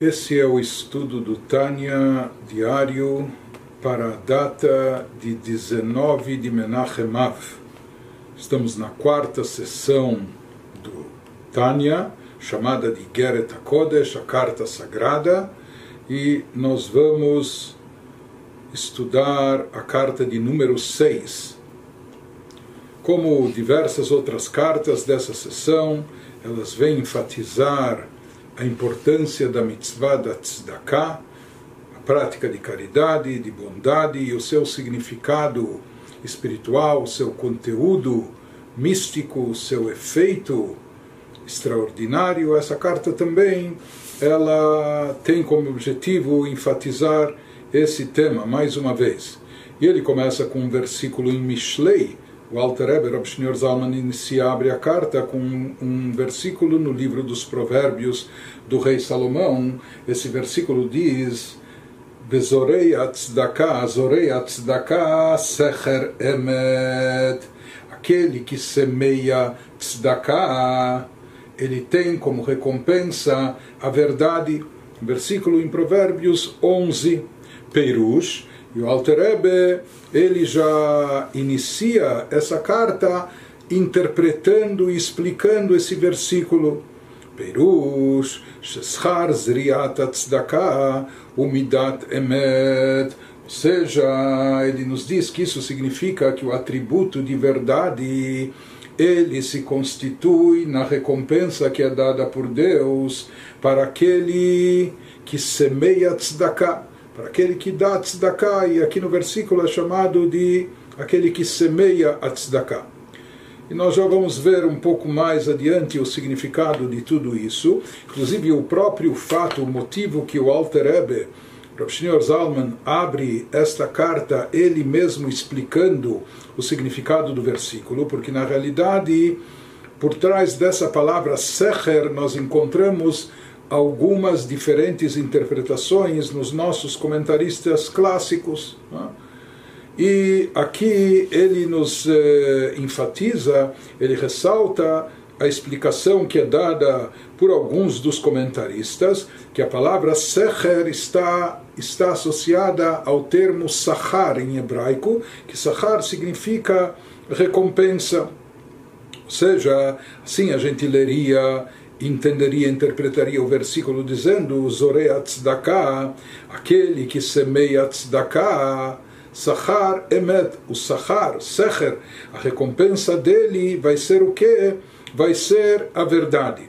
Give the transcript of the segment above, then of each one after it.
Esse é o estudo do Tânia diário para a data de 19 de Menachem Av. Estamos na quarta sessão do Tânia, chamada de Geret HaKodesh, a carta sagrada, e nós vamos estudar a carta de número 6. Como diversas outras cartas dessa sessão, elas vêm enfatizar a importância da mitzvah da tzedakah, a prática de caridade, de bondade e o seu significado espiritual, o seu conteúdo místico, o seu efeito extraordinário. Essa carta também ela tem como objetivo enfatizar esse tema mais uma vez. E ele começa com um versículo em Mishlei, o Alter Eber, o Shneur Zalman, inicia, abre a carta com um versículo no livro dos Provérbios do rei Salomão. Esse versículo diz: Bezorei atzdaka, zorei atzdaka, secher emet. Aquele que semeia tzedakah, ele tem como recompensa a verdade. Versículo em Provérbios 11, Perush, e o Alter Ebe, ele já inicia essa carta interpretando e explicando esse versículo. Perush, Sheschar Zriat Tzedakah, Umidat Emet. Ou seja, ele nos diz que isso significa que o atributo de verdade ele se constitui na recompensa que é dada por Deus para aquele que semeia tzedakah para aquele que dá tzedakah, e aqui no versículo é chamado de aquele que semeia a tzedakah. E nós já vamos ver um pouco mais adiante o significado de tudo isso, inclusive o próprio fato, o motivo que o Alter Ebe, o Sr. Zalman, abre esta carta, ele mesmo explicando o significado do versículo, porque na realidade, por trás dessa palavra secher, nós encontramos algumas diferentes interpretações nos nossos comentaristas clássicos. Né? E aqui ele nos eh, enfatiza, ele ressalta a explicação que é dada por alguns dos comentaristas, que a palavra secher está, está associada ao termo sahar em hebraico, que sahar significa recompensa. Ou seja, assim a gente leria entenderia, interpretaria o versículo dizendo Zorei tzedakah, aquele que semeia tzedakah, Sachar emet, o Sachar, Secher, a recompensa dele vai ser o que? Vai ser a verdade.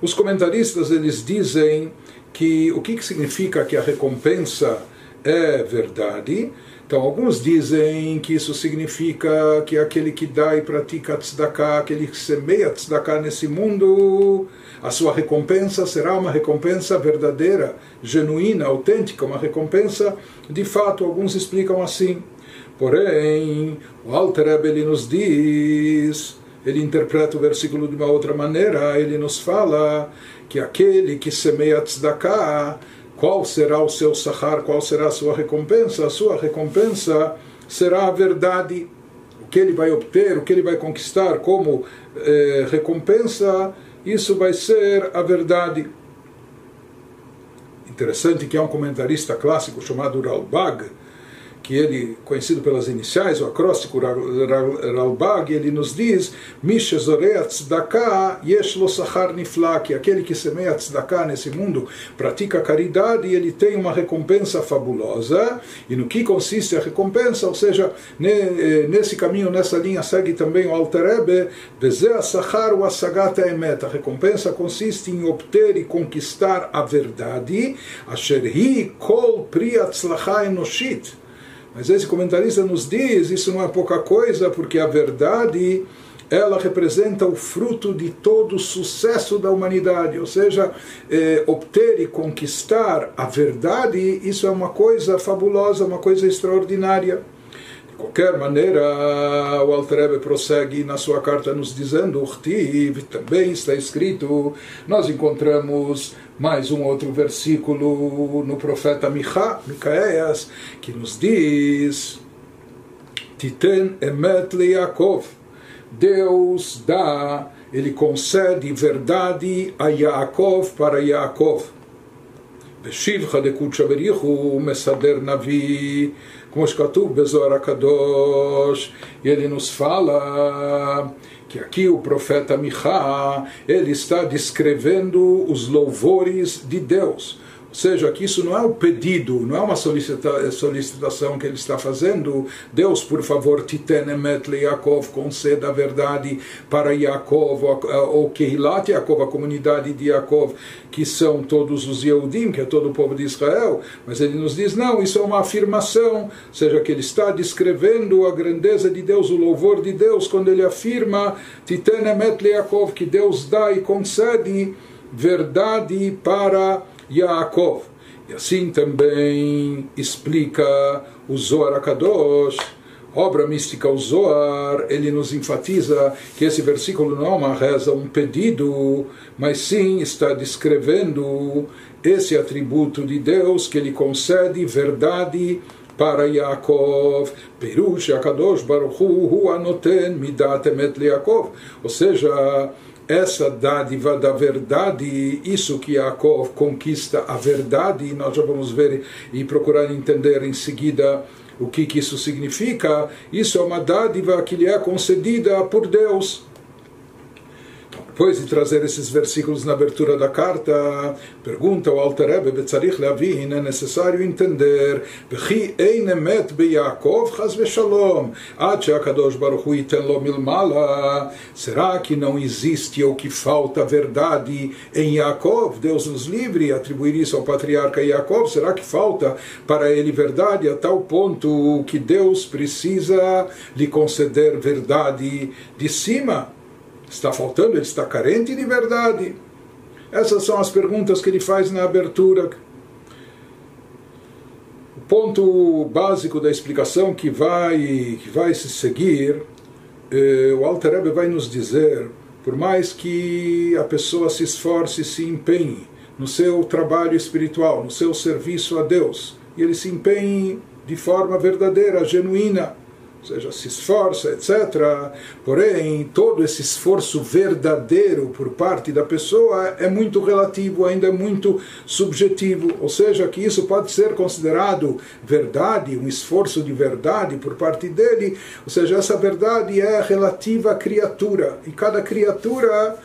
Os comentaristas eles dizem que o que, que significa que a recompensa é verdade? Então, alguns dizem que isso significa que aquele que dá e pratica tzedakah, aquele que semeia tzedakah nesse mundo, a sua recompensa será uma recompensa verdadeira, genuína, autêntica, uma recompensa de fato. Alguns explicam assim. Porém, o Alter ele nos diz, ele interpreta o versículo de uma outra maneira, ele nos fala que aquele que semeia tzedakah, qual será o seu sahar, qual será a sua recompensa? A sua recompensa será a verdade. O que ele vai obter, o que ele vai conquistar como eh, recompensa, isso vai ser a verdade. Interessante que há um comentarista clássico chamado Ralbag, que ele, conhecido pelas iniciais, o acróstico Ralbag, ele nos diz, Misha Zorea Tzedakah Yesh Lo Sachar aquele que semeia Tzedakah nesse mundo pratica caridade e ele tem uma recompensa fabulosa. E no que consiste a recompensa? Ou seja, nesse caminho, nessa linha, segue também o Alter Rebbe, Bezea Sachar o Asagat Emet. A recompensa consiste em obter e conquistar a verdade, Asher Hi Kol Pri Atzlacha Enoshit mas esse comentarista nos diz, isso não é pouca coisa, porque a verdade ela representa o fruto de todo o sucesso da humanidade, ou seja, eh, obter e conquistar a verdade, isso é uma coisa fabulosa, uma coisa extraordinária. De qualquer maneira, o Altrebe prossegue na sua carta nos dizendo, também está escrito, nós encontramos mais um outro versículo no profeta Micha, Micaeias, que nos diz, Titen emet le Yaakov, Deus dá, ele concede verdade a Yaakov para Yaakov. בשבחה דקודשא בריחו מסדר נביא, כמו שכתוב בזוהר הקדוש, ele nos fala que aqui o profeta Michá, ele está descrevendo os louvores de Deus. Ou seja, que isso não é um pedido, não é uma solicitação que ele está fazendo. Deus, por favor, titenemet Yaakov, conceda a verdade para Yaakov, ou Kehilat Yaakov, a comunidade de Yaakov, que são todos os Yehudim, que é todo o povo de Israel. Mas ele nos diz, não, isso é uma afirmação, ou seja, que ele está descrevendo a grandeza de Deus, o louvor de Deus, quando ele afirma titenemet Yaakov, que Deus dá e concede verdade para Yaakov. E assim também explica o Zohar Akadosh, obra mística o Zohar, ele nos enfatiza que esse versículo não é uma reza, um pedido, mas sim está descrevendo esse atributo de Deus que ele concede verdade para Yaakov, Perush Akadosh Baruch Hu Anoten Midat Emet Yaakov, ou seja, essa dádiva da verdade, isso que Yaakov conquista a verdade, e nós já vamos ver e procurar entender em seguida o que, que isso significa. Isso é uma dádiva que lhe é concedida por Deus. Depois de trazer esses versículos na abertura da carta, pergunta o Alter Rebbe, Betzarich é necessário entender, einemet baruch hu será que não existe ou que falta verdade em Yaakov? Deus nos livre, atribuir isso ao patriarca Yaakov, será que falta para ele verdade a tal ponto que Deus precisa lhe conceder verdade de cima? Está faltando? Ele está carente de verdade? Essas são as perguntas que ele faz na abertura. O ponto básico da explicação que vai, que vai se seguir, eh, o Alter Rebbe vai nos dizer, por mais que a pessoa se esforce, se empenhe no seu trabalho espiritual, no seu serviço a Deus, e ele se empenhe de forma verdadeira, genuína, ou seja, se esforça, etc. Porém, todo esse esforço verdadeiro por parte da pessoa é muito relativo, ainda é muito subjetivo. Ou seja, que isso pode ser considerado verdade, um esforço de verdade por parte dele. Ou seja, essa verdade é relativa à criatura. E cada criatura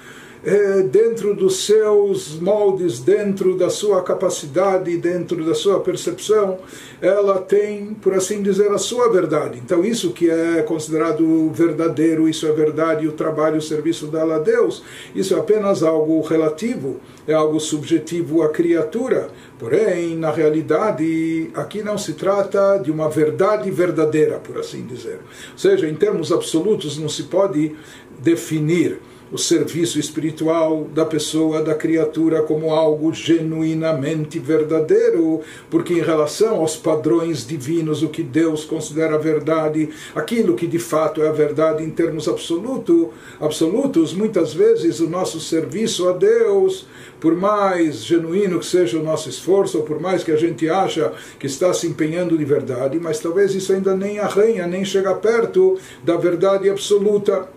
dentro dos seus moldes, dentro da sua capacidade, dentro da sua percepção, ela tem, por assim dizer, a sua verdade. Então, isso que é considerado verdadeiro, isso é verdade, o trabalho, o serviço dela a Deus, isso é apenas algo relativo, é algo subjetivo à criatura. Porém, na realidade, aqui não se trata de uma verdade verdadeira, por assim dizer. Ou seja, em termos absolutos, não se pode definir o serviço espiritual da pessoa, da criatura, como algo genuinamente verdadeiro, porque em relação aos padrões divinos, o que Deus considera verdade, aquilo que de fato é a verdade em termos absoluto, absolutos, muitas vezes o nosso serviço a Deus, por mais genuíno que seja o nosso esforço, ou por mais que a gente acha que está se empenhando de verdade, mas talvez isso ainda nem arranha, nem chega perto da verdade absoluta.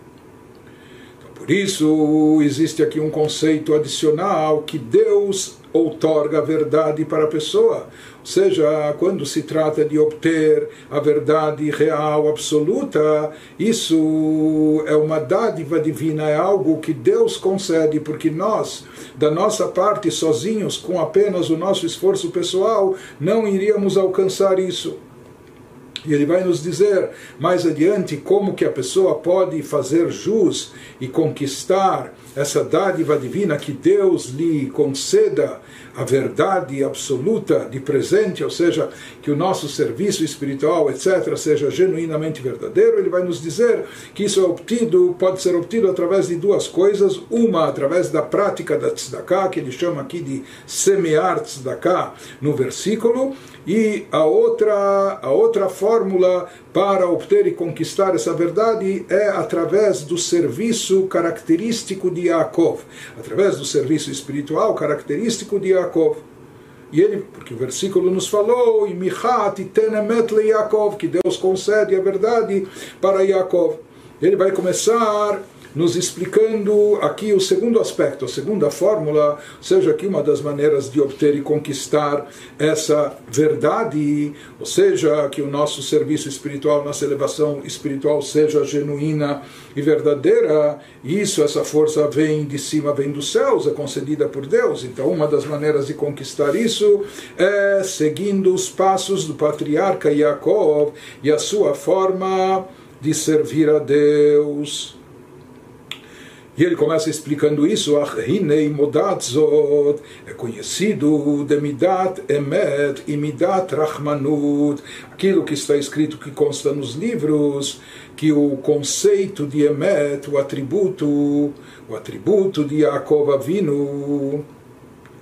Por isso, existe aqui um conceito adicional que Deus outorga a verdade para a pessoa. Ou seja, quando se trata de obter a verdade real, absoluta, isso é uma dádiva divina, é algo que Deus concede, porque nós, da nossa parte, sozinhos, com apenas o nosso esforço pessoal, não iríamos alcançar isso. E ele vai nos dizer mais adiante como que a pessoa pode fazer jus e conquistar essa dádiva divina que Deus lhe conceda a verdade absoluta de presente, ou seja, que o nosso serviço espiritual, etc., seja genuinamente verdadeiro, ele vai nos dizer que isso é obtido, pode ser obtido através de duas coisas, uma através da prática da tzedakah, que ele chama aqui de semear tzedakah no versículo, e a outra, a outra fórmula para obter e conquistar essa verdade é através do serviço característico de Yaakov, através do serviço espiritual característico de Yaakov. E ele, porque o versículo nos falou, e Michat que Deus concede a verdade para Yaakov. Ele vai começar nos explicando aqui o segundo aspecto, a segunda fórmula, seja aqui uma das maneiras de obter e conquistar essa verdade, ou seja, que o nosso serviço espiritual, nossa elevação espiritual seja genuína e verdadeira, isso, essa força vem de cima, vem dos céus, é concedida por Deus. Então, uma das maneiras de conquistar isso é seguindo os passos do patriarca Yaakov e a sua forma de servir a Deus. E ele começa explicando isso, Hinei Modatzot, é conhecido de Midat Emet e Midat Rahmanut, aquilo que está escrito, que consta nos livros, que o conceito de Emet, o atributo, o atributo de Yaakov Avinu,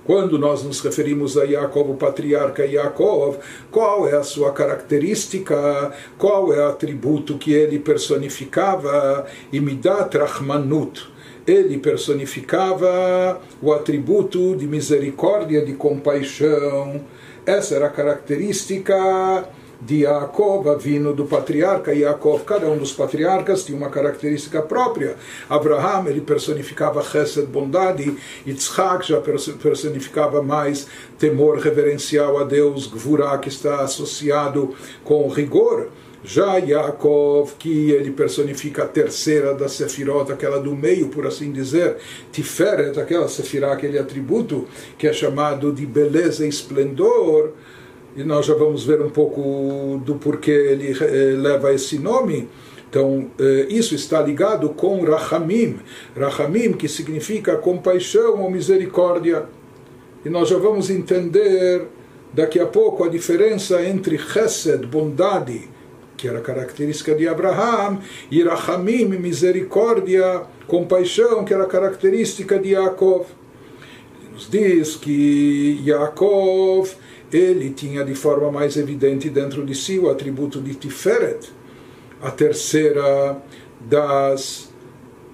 quando nós nos referimos a Yaakov, o patriarca Yaakov, qual é a sua característica, qual é o atributo que ele personificava, Imidat Rahmanut. Ele personificava o atributo de misericórdia, de compaixão. Essa era a característica de Yaakov, vindo do patriarca Yaakov. Cada um dos patriarcas tinha uma característica própria. Abraham, ele personificava Chesed, bondade. Yitzhak já personificava mais temor reverencial a Deus, Gvurah, que está associado com rigor. Já Yaakov, que ele personifica a terceira da Sefirot, aquela do meio, por assim dizer, Tiferet, aquela Sefirah, aquele atributo que é chamado de beleza e esplendor, e nós já vamos ver um pouco do porquê ele eh, leva esse nome. Então, eh, isso está ligado com Rahamim. Rahamim, que significa compaixão ou misericórdia. E nós já vamos entender daqui a pouco a diferença entre Chesed, bondade, que era característica de Abraham, e misericórdia, compaixão, que era característica de Yaakov. Ele nos diz que Yaakov ele tinha de forma mais evidente dentro de si o atributo de Tiferet, a terceira das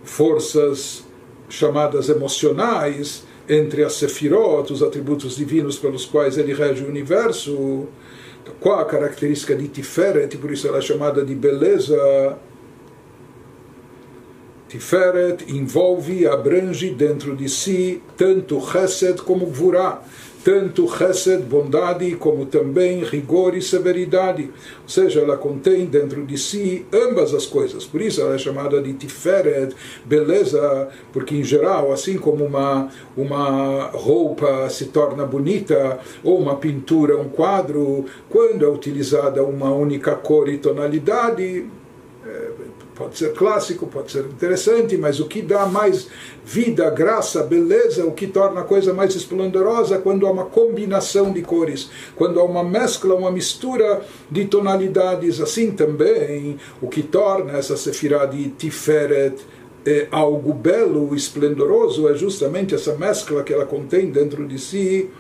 forças chamadas emocionais entre as Sefirot, os atributos divinos pelos quais ele rege o universo. Qual a característica de Tiferet, por isso ela é chamada de beleza? Tiferet envolve, abrange dentro de si tanto Chesed como Gvurah tanto chesed, bondade, como também rigor e severidade. Ou seja, ela contém dentro de si ambas as coisas. Por isso ela é chamada de tiferet, beleza, porque em geral, assim como uma, uma roupa se torna bonita, ou uma pintura, um quadro, quando é utilizada uma única cor e tonalidade, Pode ser clássico, pode ser interessante, mas o que dá mais vida, graça, beleza, o que torna a coisa mais esplendorosa quando há uma combinação de cores, quando há uma mescla, uma mistura de tonalidades. Assim também, o que torna essa sefirá de Tiferet é algo belo, esplendoroso, é justamente essa mescla que ela contém dentro de si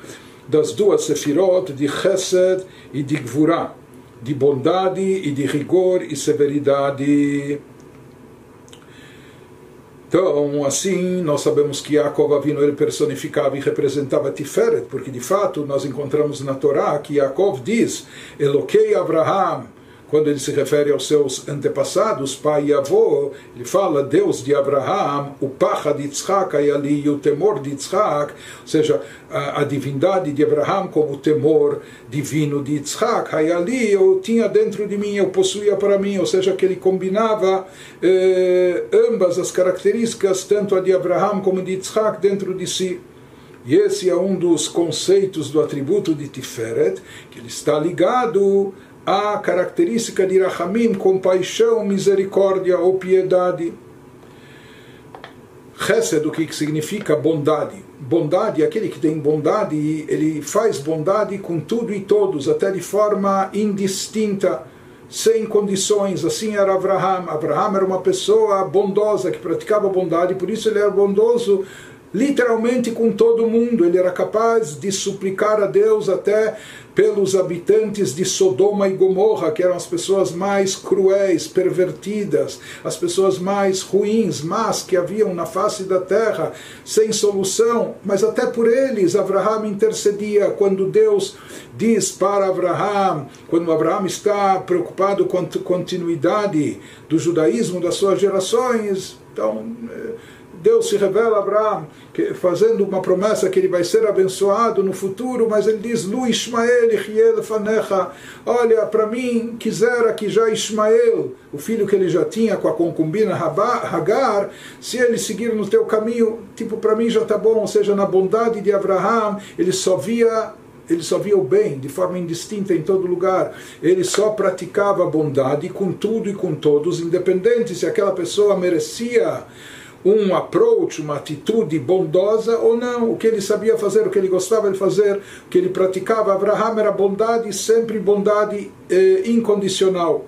das duas sefirot de Chesed e de Gvurah de bondade e de rigor e severidade. Então, assim, nós sabemos que Yaakov Avinu ele personificava e representava Tiferet, porque de fato nós encontramos na Torá que Yaakov diz: Eloquei Abraham, quando ele se refere aos seus antepassados, pai e avô, ele fala Deus de Abraham, o pacha de Yitzhak e ali o temor de Yitzhak, ou seja, a, a, divindade de Abraham como o temor divino de Yitzhak, e ali eu tinha dentro de mim, eu possuía para mim, ou seja, que ele combinava eh, ambas as características, tanto a de Abraham como de Yitzhak, dentro de si. E esse é um dos conceitos do atributo de Tiferet, que ele está ligado a característica de Rahamim, compaixão, misericórdia ou piedade. Chesed, o que significa bondade? Bondade, aquele que tem bondade, ele faz bondade com tudo e todos, até de forma indistinta, sem condições. Assim era Abraham. Abraham era uma pessoa bondosa, que praticava bondade, por isso ele era bondoso literalmente com todo mundo. Ele era capaz de suplicar a Deus até pelos habitantes de Sodoma e Gomorra, que eram as pessoas mais cruéis, pervertidas, as pessoas mais ruins, más que haviam na face da terra, sem solução, mas até por eles Abraham intercedia quando Deus diz para Abraham, quando Abraham está preocupado com a continuidade do judaísmo das suas gerações, Então, Deus se revela a Abraão, fazendo uma promessa que ele vai ser abençoado no futuro, mas ele diz: Lu Ismael Ichiel Fanecha. Olha, para mim, quisera que já Ismael, o filho que ele já tinha com a concubina Hagar, se ele seguir no teu caminho, tipo, para mim já está bom, ou seja, na bondade de Abraão, ele só via ele só via o bem de forma indistinta em todo lugar. Ele só praticava a bondade com tudo e com todos, independente se aquela pessoa merecia um approach, uma atitude bondosa ou não. O que ele sabia fazer, o que ele gostava de fazer, o que ele praticava. Abraham era bondade, sempre bondade eh, incondicional.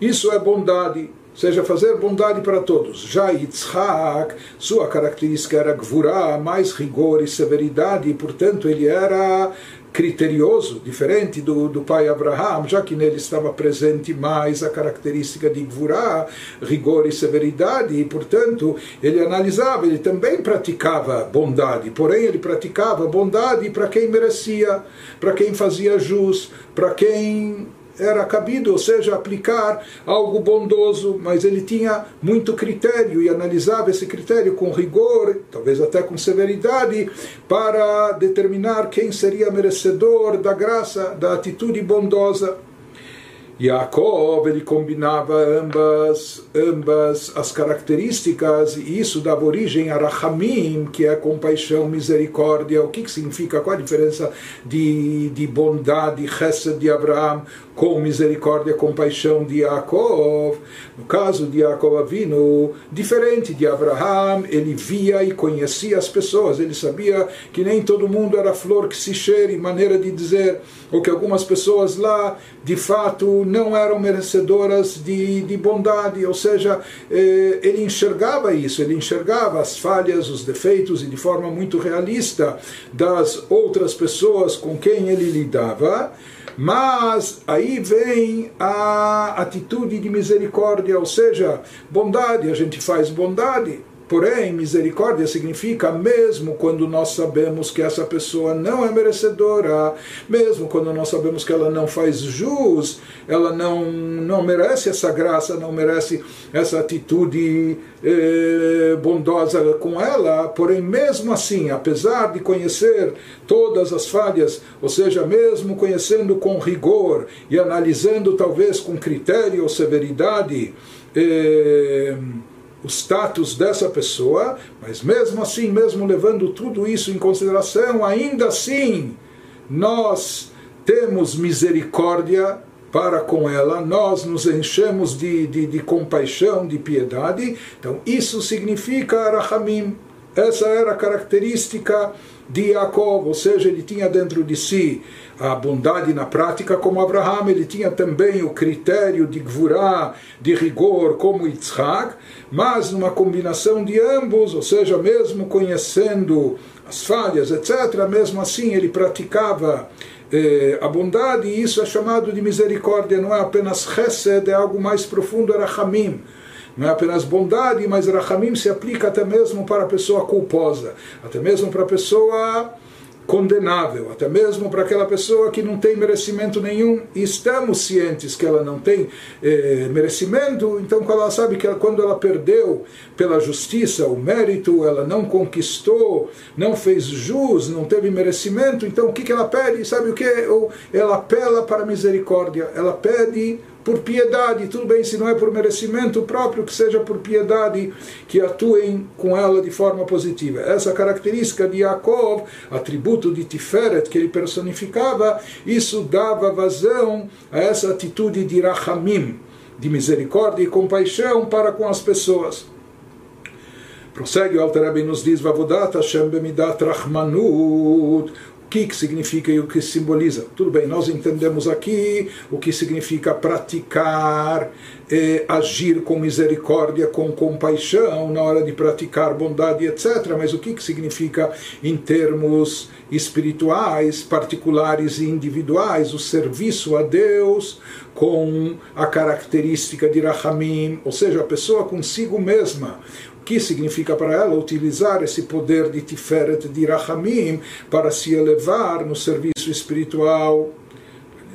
Isso é bondade seja, fazer bondade para todos. Já Yitzhak, sua característica era gvurá, mais rigor e severidade, e portanto ele era criterioso, diferente do, do pai Abraham, já que nele estava presente mais a característica de Gvurá, rigor e severidade, e portanto ele analisava, ele também praticava bondade, porém ele praticava bondade para quem merecia, para quem fazia jus, para quem era cabido, ou seja, aplicar algo bondoso, mas ele tinha muito critério e analisava esse critério com rigor, talvez até com severidade, para determinar quem seria merecedor da graça, da atitude bondosa. Yaakov ele combinava ambas, ambas as características e isso dava origem a Rahamim, que é compaixão, misericórdia. O que, que significa? Qual a diferença de, de bondade, Chesed de Abraão com misericórdia, compaixão de Yaakov? No caso de Yaakov Avinu, diferente de Abraão, ele via e conhecia as pessoas, ele sabia que nem todo mundo era flor que se cheire, maneira de dizer, ou que algumas pessoas lá de fato não eram merecedoras de, de bondade, ou seja, eh, ele enxergava isso, ele enxergava as falhas, os defeitos e de forma muito realista das outras pessoas com quem ele lidava. Mas aí vem a atitude de misericórdia, ou seja, bondade, a gente faz bondade, Porém, misericórdia significa mesmo quando nós sabemos que essa pessoa não é merecedora, mesmo quando nós sabemos que ela não faz jus, ela não, não merece essa graça, não merece essa atitude eh, bondosa com ela, porém, mesmo assim, apesar de conhecer todas as falhas, ou seja, mesmo conhecendo com rigor e analisando talvez com critério ou severidade, eh, o status dessa pessoa, mas mesmo assim, mesmo levando tudo isso em consideração, ainda assim nós temos misericórdia para com ela, nós nos enchemos de, de, de compaixão, de piedade. Então, isso significa Arahamim. Essa era a característica de Jacob, ou seja, ele tinha dentro de si a bondade na prática como Abraham, ele tinha também o critério de Gvurá, de rigor como Yitzhak, mas numa combinação de ambos, ou seja, mesmo conhecendo as falhas, etc., mesmo assim ele praticava eh, a bondade e isso é chamado de misericórdia, não é apenas chesed, é algo mais profundo, era Hamim não é apenas bondade, mas Rahamim se aplica até mesmo para a pessoa culposa, até mesmo para a pessoa condenável, até mesmo para aquela pessoa que não tem merecimento nenhum, e estamos cientes que ela não tem eh, merecimento, então ela sabe que ela, quando ela perdeu pela justiça o mérito, ela não conquistou, não fez jus, não teve merecimento, então o que, que ela pede? Sabe o que? Ela apela para a misericórdia, ela pede por piedade, tudo bem, se não é por merecimento próprio, que seja por piedade, que atuem com ela de forma positiva. Essa característica de Yaakov, atributo de Tiferet que ele personificava, isso dava vazão a essa atitude de Rahamim, de misericórdia e compaixão para com as pessoas. Prossegue o Alter nos diz, Vavodat Hashem bemidat Rahmanut, que, que significa e o que simboliza. Tudo bem, nós entendemos aqui o que significa praticar, eh, agir com misericórdia, com compaixão na hora de praticar bondade, etc. Mas o que, que significa em termos espirituais, particulares e individuais, o serviço a Deus com a característica de Rahamim, ou seja, a pessoa consigo mesma que significa para ela utilizar esse poder de Tiferet, de Rahamim, para se elevar no serviço espiritual.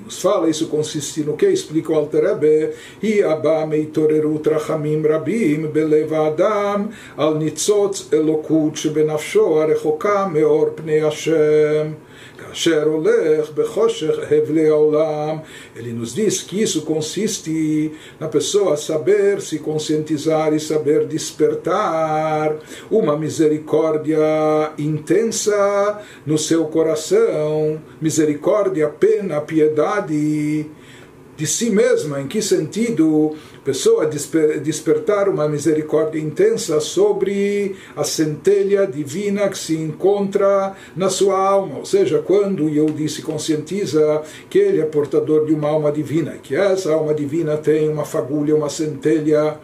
nos fala, isso consiste no que? Explica o Alter Rebbe, Hi abba meitorerut rachamim rabim belev adam al nitzotz elokut shebenafsho arechoka meor pnei Hashem. Ele nos diz que isso consiste na pessoa saber se conscientizar e saber despertar uma misericórdia intensa no seu coração, misericórdia, pena, piedade de si mesma, em que sentido pessoa desper, despertar uma misericórdia intensa sobre a centelha divina que se encontra na sua alma, ou seja, quando Yehudi se conscientiza que ele é portador de uma alma divina, que essa alma divina tem uma fagulha, uma centelha,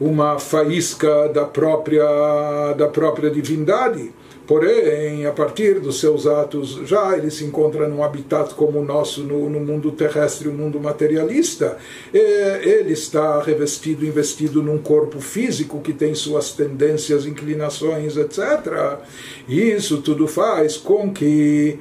uma faísca da própria da própria divindade Porém, a partir dos seus atos, já ele se encontra num habitat como o nosso, no, no mundo terrestre, o mundo materialista. E ele está revestido, investido num corpo físico que tem suas tendências, inclinações, etc. E isso tudo faz com que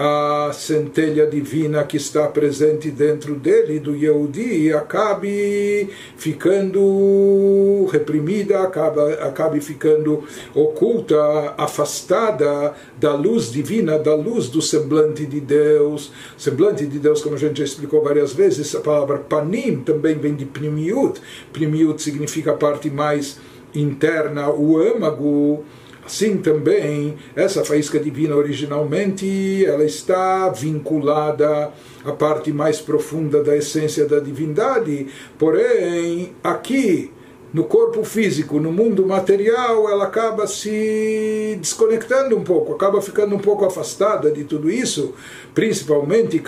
a centelha divina que está presente dentro dele, do Yehudi, acabe ficando reprimida, acaba, acabe ficando oculta, afastada da luz divina, da luz do semblante de Deus. Semblante de Deus, como a gente já explicou várias vezes, a palavra panim também vem de primiut. Primiut significa a parte mais interna, o âmago Assim também, essa faísca divina originalmente, ela está vinculada à parte mais profunda da essência da divindade, porém, aqui, no corpo físico, no mundo material, ela acaba se desconectando um pouco, acaba ficando um pouco afastada de tudo isso, principalmente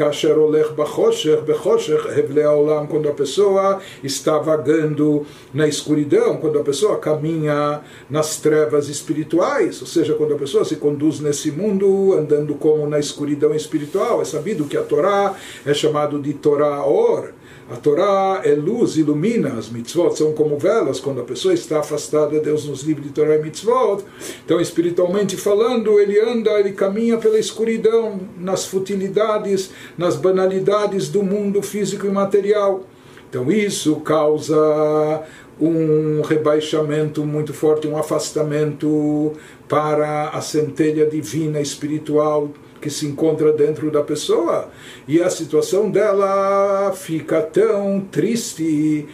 quando a pessoa está vagando na escuridão, quando a pessoa caminha nas trevas espirituais, ou seja, quando a pessoa se conduz nesse mundo andando como na escuridão espiritual. É sabido que a Torá é chamado de Torá Or, a Torá é luz, ilumina, as mitzvot são como velas, quando a pessoa está afastada, Deus nos livre de Torá e mitzvot. Então, espiritualmente falando, ele anda, ele caminha pela escuridão, nas futilidades, nas banalidades do mundo físico e material. Então, isso causa um rebaixamento muito forte, um afastamento para a centelha divina espiritual que se encontra dentro da pessoa. E a situação dela fica tão triste.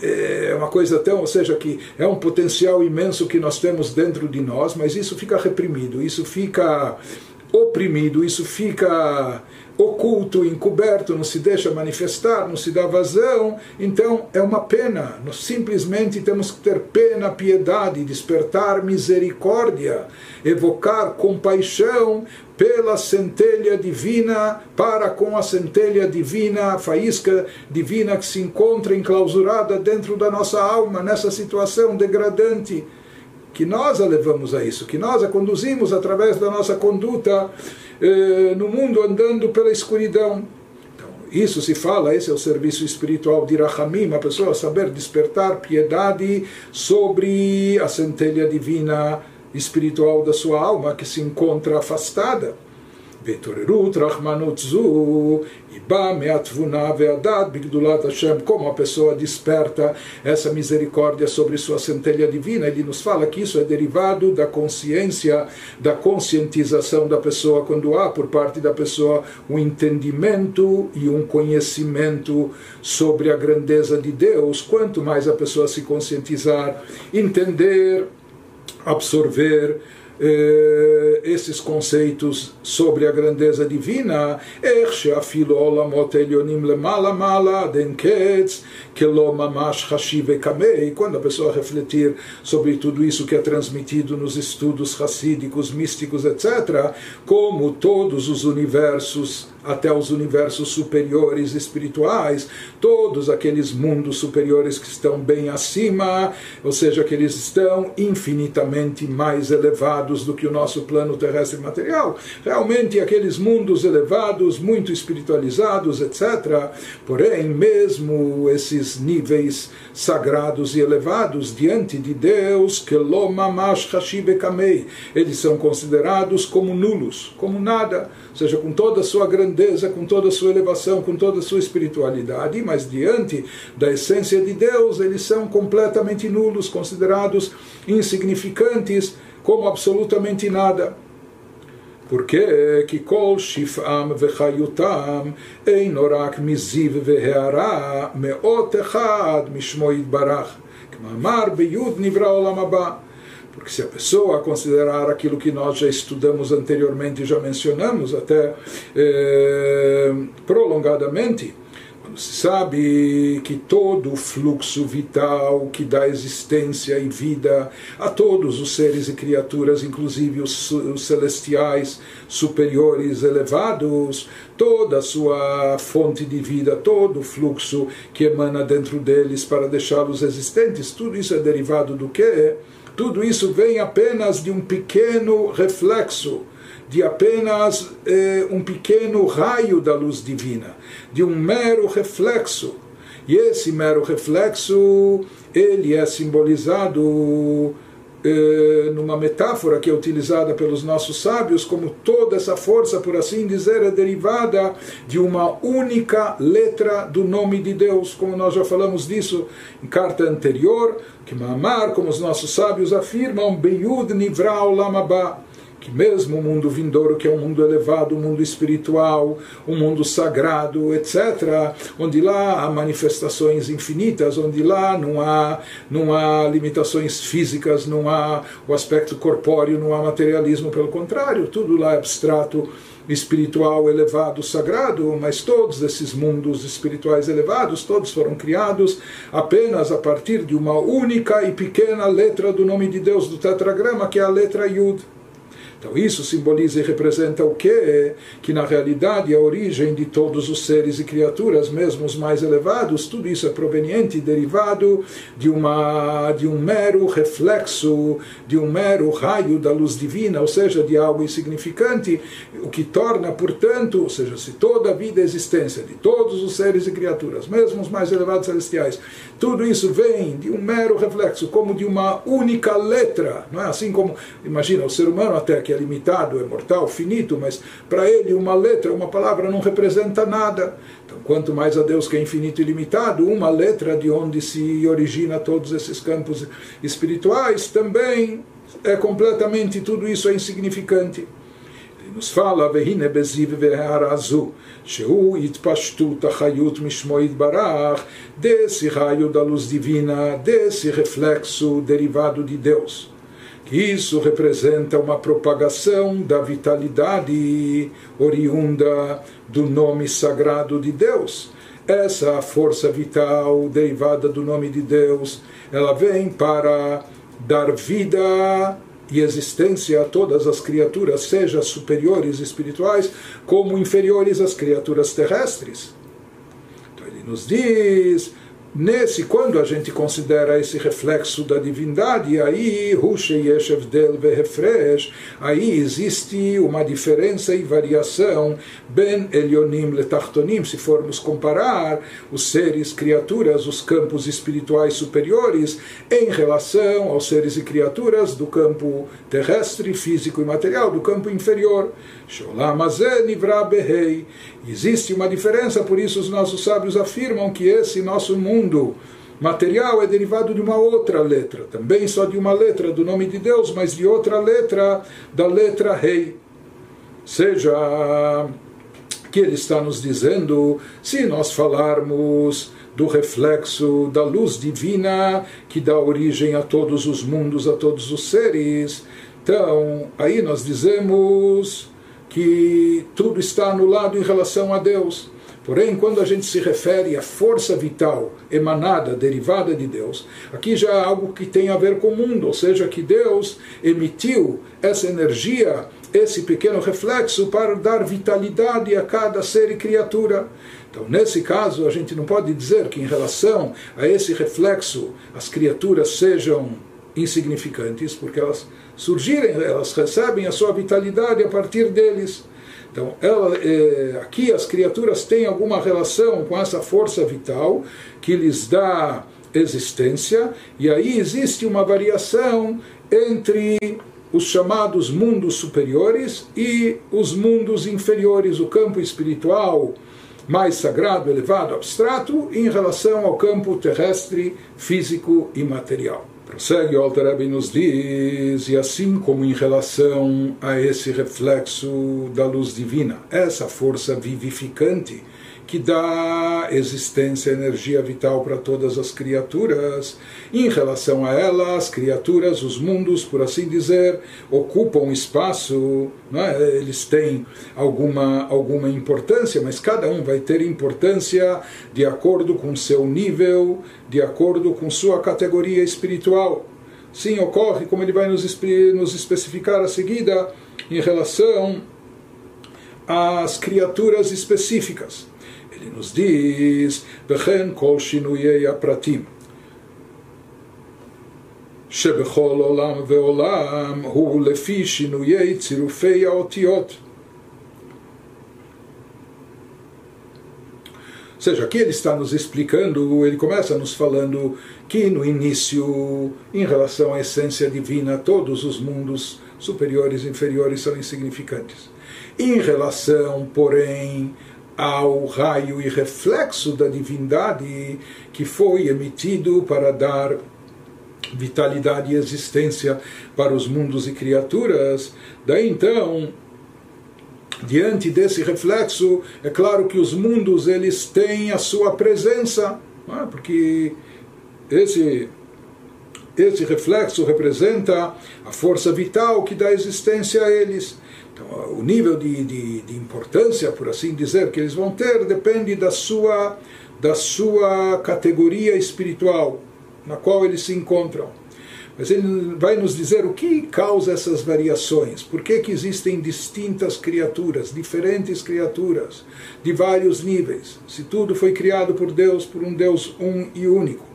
É uma coisa tão, ou seja, que é um potencial imenso que nós temos dentro de nós, mas isso fica reprimido, isso fica oprimido, isso fica oculto, encoberto, não se deixa manifestar, não se dá vazão, então é uma pena. Nós simplesmente temos que ter pena, piedade, despertar misericórdia, evocar compaixão pela centelha divina, para com a centelha divina, a faísca divina que se encontra enclausurada dentro da nossa alma, nessa situação degradante que nós a levamos a isso, que nós a conduzimos através da nossa conduta eh, no mundo andando pela escuridão. Então, isso se fala, esse é o serviço espiritual de Rahamim, a pessoa saber despertar piedade sobre a centelha divina espiritual da sua alma que se encontra afastada. והתעוררות רחמנות זו היא bאה מהתבונה והדעת בגדולת השם, como a pessoa desperta essa misericórdia sobre sua centelha divina, ele nos fala que isso é derivado da consciência, da conscientização da pessoa, quando há por parte da pessoa um entendimento e um conhecimento sobre a grandeza de Deus, quanto mais a pessoa se conscientizar, entender, absorver, eh, esses conceitos sobre a grandeza divina, quando a pessoa refletir sobre tudo isso que é transmitido nos estudos racídicos, místicos, etc., como todos os universos até os universos superiores espirituais, todos aqueles mundos superiores que estão bem acima, ou seja, que eles estão infinitamente mais elevados elevados do que o nosso plano terrestre material. Realmente, aqueles mundos elevados, muito espiritualizados, etc. Porém, mesmo esses níveis sagrados e elevados diante de Deus, que eles são considerados como nulos, como nada, ou seja, com toda a sua grandeza, com toda a sua elevação, com toda a sua espiritualidade, mas diante da essência de Deus, eles são completamente nulos, considerados insignificantes, como absolutamente nada. Porque que kol shif'am vechayutam eino rak miziv ve'hara me'ot echad mishmo yitbarach k'mamar beyud nivra olam porque se a pessoa considerar aquilo que nós já estudamos anteriormente, já mencionamos até eh, prolongadamente, se sabe que todo o fluxo vital que dá existência e vida a todos os seres e criaturas, inclusive os, os celestiais superiores elevados, toda a sua fonte de vida, todo o fluxo que emana dentro deles para deixá-los existentes, tudo isso é derivado do que? Tudo isso vem apenas de um pequeno reflexo de apenas eh, um pequeno raio da luz divina, de um mero reflexo. E esse mero reflexo, ele é simbolizado eh, numa metáfora que é utilizada pelos nossos sábios, como toda essa força, por assim dizer, é derivada de uma única letra do nome de Deus, como nós já falamos disso em carta anterior, que Mamar, como os nossos sábios afirmam, Beyud Nivra Olamabá que mesmo o mundo vindouro, que é um mundo elevado, um mundo espiritual, um mundo sagrado, etc., onde lá há manifestações infinitas, onde lá não há, não há limitações físicas, não há o aspecto corpóreo, não há materialismo, pelo contrário, tudo lá é abstrato, espiritual elevado, sagrado, mas todos esses mundos espirituais elevados, todos foram criados apenas a partir de uma única e pequena letra do nome de Deus do tetragrama, que é a letra Yud. Então isso simboliza e representa o que? Que na realidade a origem de todos os seres e criaturas, mesmo os mais elevados, tudo isso é proveniente e derivado de, uma, de um mero reflexo, de um mero raio da luz divina, ou seja, de algo insignificante, o que torna, portanto, ou seja, se toda a vida e existência de todos os seres e criaturas, mesmo os mais elevados celestiais, tudo isso vem de um mero reflexo, como de uma única letra, não é assim como, imagina, o ser humano até que é limitado, é mortal, finito, mas para ele uma letra, uma palavra não representa nada. Então, quanto mais a Deus que é infinito e limitado, uma letra de onde se origina todos esses campos espirituais também é completamente tudo isso é insignificante Ele nos fala, והנה בזיו והערה זו, שהוא התפשטות החיות משמו יתברך, desse raio da luz divina, desse reflexo derivado de Deus. Isso representa uma propagação da vitalidade oriunda do nome sagrado de Deus. Essa força vital derivada do nome de Deus, ela vem para dar vida e existência a todas as criaturas, seja superiores espirituais como inferiores às criaturas terrestres. Então ele nos diz Nesse, quando a gente considera esse reflexo da divindade, aí, aí existe uma diferença e variação ben elionim letachtonim, se formos comparar os seres, criaturas, os campos espirituais superiores em relação aos seres e criaturas do campo terrestre, físico e material, do campo inferior. Existe uma diferença, por isso os nossos sábios afirmam que esse nosso mundo material é derivado de uma outra letra, também só de uma letra do nome de Deus, mas de outra letra da letra Rei. Seja que ele está nos dizendo, se nós falarmos do reflexo da luz divina que dá origem a todos os mundos, a todos os seres, então aí nós dizemos que tudo está anulado em relação a Deus. Porém, quando a gente se refere à força vital emanada, derivada de Deus, aqui já há algo que tem a ver com o mundo, ou seja, que Deus emitiu essa energia, esse pequeno reflexo, para dar vitalidade a cada ser e criatura. Então, nesse caso, a gente não pode dizer que, em relação a esse reflexo, as criaturas sejam insignificantes, porque elas surgirem, elas recebem a sua vitalidade a partir deles. Então, ela, é, aqui as criaturas têm alguma relação com essa força vital que lhes dá existência, e aí existe uma variação entre os chamados mundos superiores e os mundos inferiores, o campo espiritual mais sagrado, elevado, abstrato, em relação ao campo terrestre, físico e material. Prossegue o Alter Rebbe nos diz, e assim como em relação a esse reflexo da luz divina, essa força vivificante que dá existência, energia vital para todas as criaturas. Em relação a ela, as criaturas, os mundos, por assim dizer, ocupam espaço, é? eles têm alguma, alguma importância, mas cada um vai ter importância de acordo com seu nível, de acordo com sua categoria espiritual. Sim, ocorre, como ele vai nos, nos especificar a seguida, em relação às criaturas específicas. Ele nos diz, וכן כל שינויי הפרטים. שבכל עולם ועולם הוא לפי שינויי צירופי האותיות. Ou seja, aqui ele está nos explicando, ele começa nos falando que no início, em relação à essência divina, todos os mundos superiores e inferiores são insignificantes. Em relação, porém, ao raio e reflexo da divindade que foi emitido para dar vitalidade e existência para os mundos e criaturas. Daí então, diante desse reflexo, é claro que os mundos eles têm a sua presença, é? porque esse esse reflexo representa a força vital que dá existência a eles. O nível de, de, de, importância, por assim dizer, que eles vão ter depende da sua, da sua categoria espiritual na qual eles se encontram. Mas ele vai nos dizer o que causa essas variações, por que, que existem distintas criaturas, diferentes criaturas, de vários níveis, se tudo foi criado por Deus, por um Deus um e único.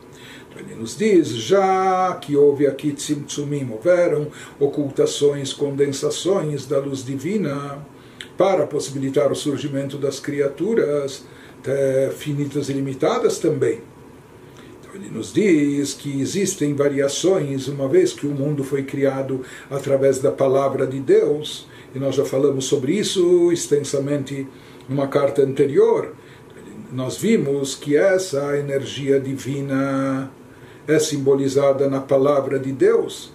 Ele nos diz, já que houve aqui tzimtzumim, houveram ocultações, condensações da luz divina para possibilitar o surgimento das criaturas finitas e limitadas também. Então ele nos diz que existem variações, uma vez que o mundo foi criado através da palavra de Deus, e nós já falamos sobre isso extensamente numa carta anterior. Nós vimos que essa energia divina é simbolizada na palavra de Deus.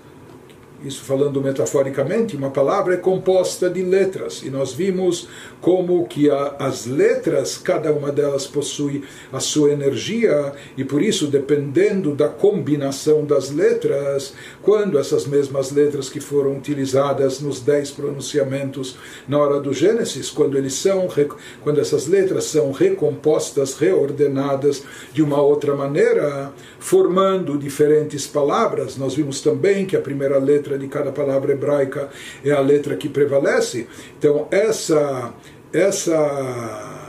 Isso falando metaforicamente, uma palavra é composta de letras, e nós vimos como que a, as letras, cada uma delas possui a sua energia, e por isso, dependendo da combinação das letras, quando essas mesmas letras que foram utilizadas nos dez pronunciamentos na hora do Gênesis, quando eles são, quando essas letras são recompostas, reordenadas de uma outra maneira, formando diferentes palavras, nós vimos também que a primeira letra de cada palavra hebraica é a letra que prevalece. Então, essa essa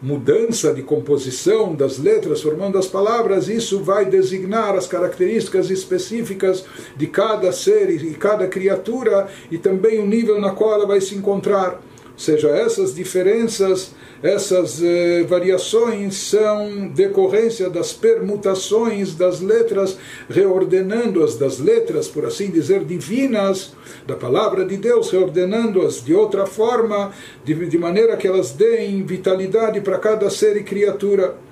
mudança de composição das letras, formando as palavras, isso vai designar as características específicas de cada ser e cada criatura e também o nível na qual ela vai se encontrar. Ou seja, essas diferenças essas eh, variações são decorrência das permutações das letras, reordenando-as das letras, por assim dizer, divinas, da palavra de Deus, reordenando-as de outra forma, de, de maneira que elas deem vitalidade para cada ser e criatura.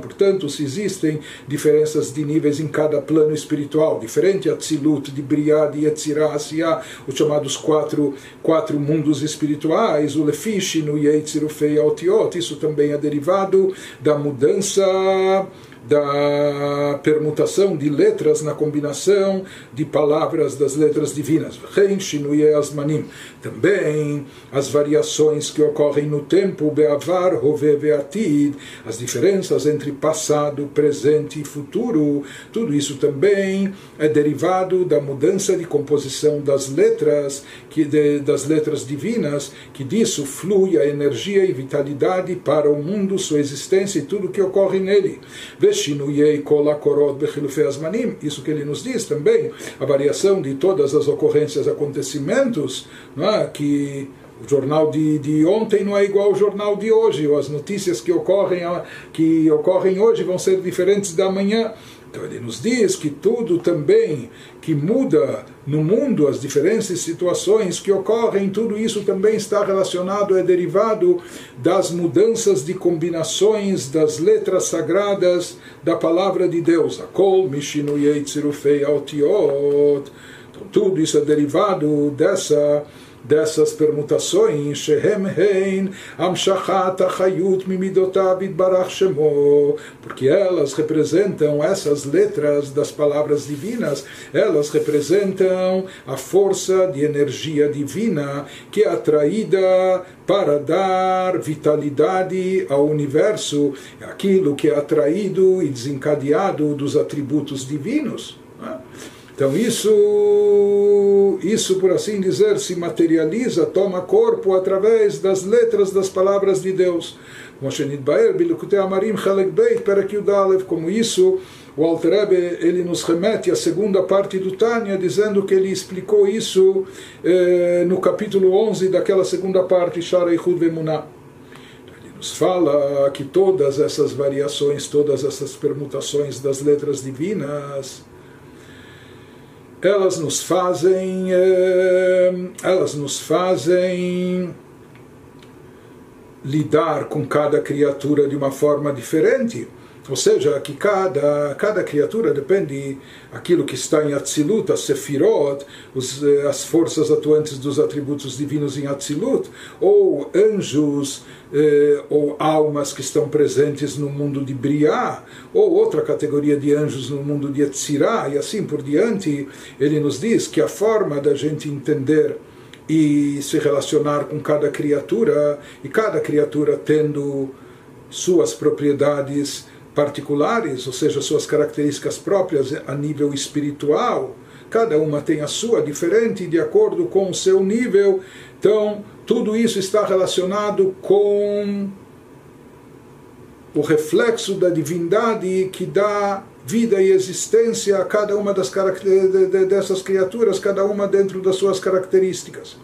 Portanto, se existem diferenças de níveis em cada plano espiritual, diferente a Tzilut, de Briah, de Yetzirah, Asiyah, os chamados quatro, quatro mundos espirituais, o Lefish, no Yetzir, Fei, Otiot, isso também é derivado da mudança da permutação de letras na combinação de palavras das letras divinas. Também as variações que ocorrem no tempo, Beavar, Hove, Beatid, as diferenças entre passado, presente e futuro, tudo isso também é derivado da mudança de composição das letras, que de, das letras divinas, que disso flui a energia e vitalidade para o mundo, sua existência e tudo que ocorre nele. Veja Isso que ele nos diz também, a variação de todas as ocorrências, acontecimentos, é? que o jornal de, de ontem não é igual ao jornal de hoje, ou as notícias que ocorrem, que ocorrem hoje vão ser diferentes da manhã. Então ele nos diz que tudo também que muda no mundo, as diferentes situações que ocorrem, tudo isso também está relacionado, é derivado das mudanças de combinações das letras sagradas da palavra de Deus. Akol Mishinuyei Tzirufei Aotiot. Então tudo isso é derivado dessa dessas permutações, Shehem Hein, Amshachat Achayut Mimidotav Barach Shemo, porque elas representam essas letras das palavras divinas, elas representam a força de energia divina que é atraída para dar vitalidade ao universo, aquilo que é atraído e desencadeado dos atributos divinos. Né? Então isso, isso por assim dizer, se materializa, toma corpo através das letras das palavras de Deus. Como isso, o Alter Rebbe, ele nos remete à segunda parte do Tânia, dizendo que ele explicou isso eh, no capítulo 11 daquela segunda parte, Shara Ichud Vemunah nos fala que todas essas variações, todas essas permutações das letras divinas, elas nos fazem eh, elas nos fazem lidar com cada criatura de uma forma diferente ou seja, que cada, cada criatura depende aquilo que está em Atzilut, a Sefirot, os, eh, as forças atuantes dos atributos divinos em Atzilut, ou anjos eh, ou almas que estão presentes no mundo de Briá, ou outra categoria de anjos no mundo de Etzirá, e assim por diante, ele nos diz que a forma da gente entender e se relacionar com cada criatura, e cada criatura tendo suas propriedades particulares, ou seja, suas características próprias a nível espiritual. Cada uma tem a sua diferente de acordo com o seu nível. Então, tudo isso está relacionado com o reflexo da divindade que dá vida e existência a cada uma das dessas criaturas, cada uma dentro das suas características.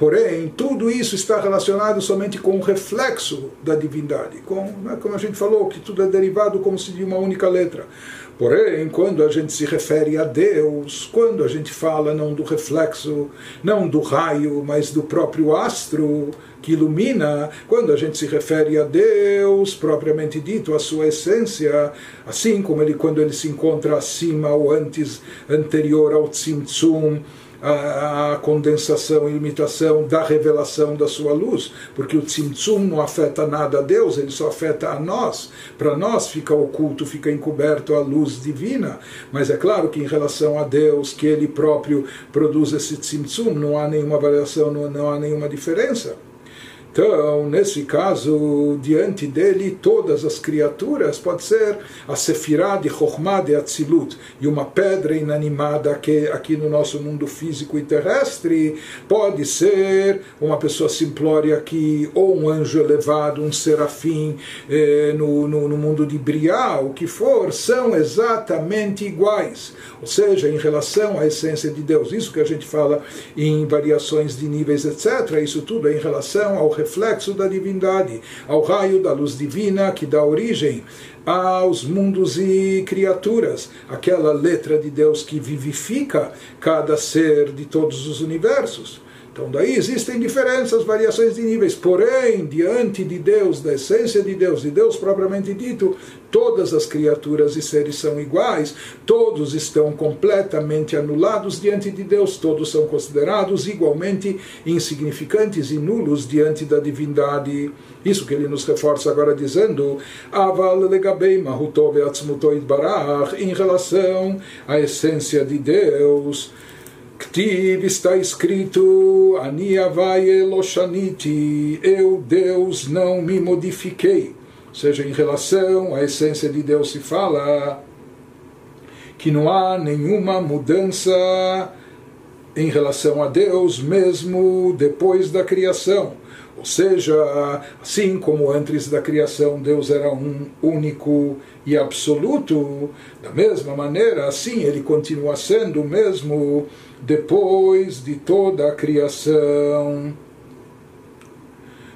Porém, tudo isso está relacionado somente com o reflexo da divindade, com, né, como a gente falou, que tudo é derivado como se de uma única letra. Porém, quando a gente se refere a Deus, quando a gente fala não do reflexo, não do raio, mas do próprio astro que ilumina, quando a gente se refere a Deus, propriamente dito, a sua essência, assim como ele quando ele se encontra acima ou antes, anterior ao Tzimtzum, a, a condensação e limitação da revelação da sua luz, porque o Tzimtzum não afeta nada a Deus, ele só afeta a nós. Para nós fica oculto, fica encoberto a luz divina, mas é claro que em relação a Deus, que ele próprio produz esse Tzimtzum, não há nenhuma variação, não, não há nenhuma diferença. Então, nesse caso, diante dele, todas as criaturas, pode ser a Sefirah de Chokhmah de Atzilut, e uma pedra inanimada que aqui no nosso mundo físico e terrestre, pode ser uma pessoa simplória aqui, ou um anjo elevado, um serafim eh, no, no, no, mundo de Briá, o que for, são exatamente iguais. Ou seja, em relação à essência de Deus, isso que a gente fala em variações de níveis, etc., isso tudo é em relação ao reflexo da divindade, ao raio da luz divina que dá origem aos mundos e criaturas, aquela letra de Deus que vivifica cada ser de todos os universos. Então, daí existem diferenças, variações de níveis, porém, diante de Deus, da essência de Deus, de Deus propriamente dito, todas as criaturas e seres são iguais, todos estão completamente anulados diante de Deus, todos são considerados igualmente insignificantes e nulos diante da divindade. Isso que ele nos reforça agora dizendo, Aval legabei mahutov em relação à essência de Deus. Ktiv está escrito, Ani Avai Eloshaniti, eu, Deus, não me modifiquei. Ou seja, em relação à essência de Deus se fala que não há nenhuma mudança em relação a Deus mesmo depois da criação. Ou seja, assim como antes da criação Deus era um único e absoluto, da mesma maneira, assim ele continua sendo mesmo depois de toda a criação.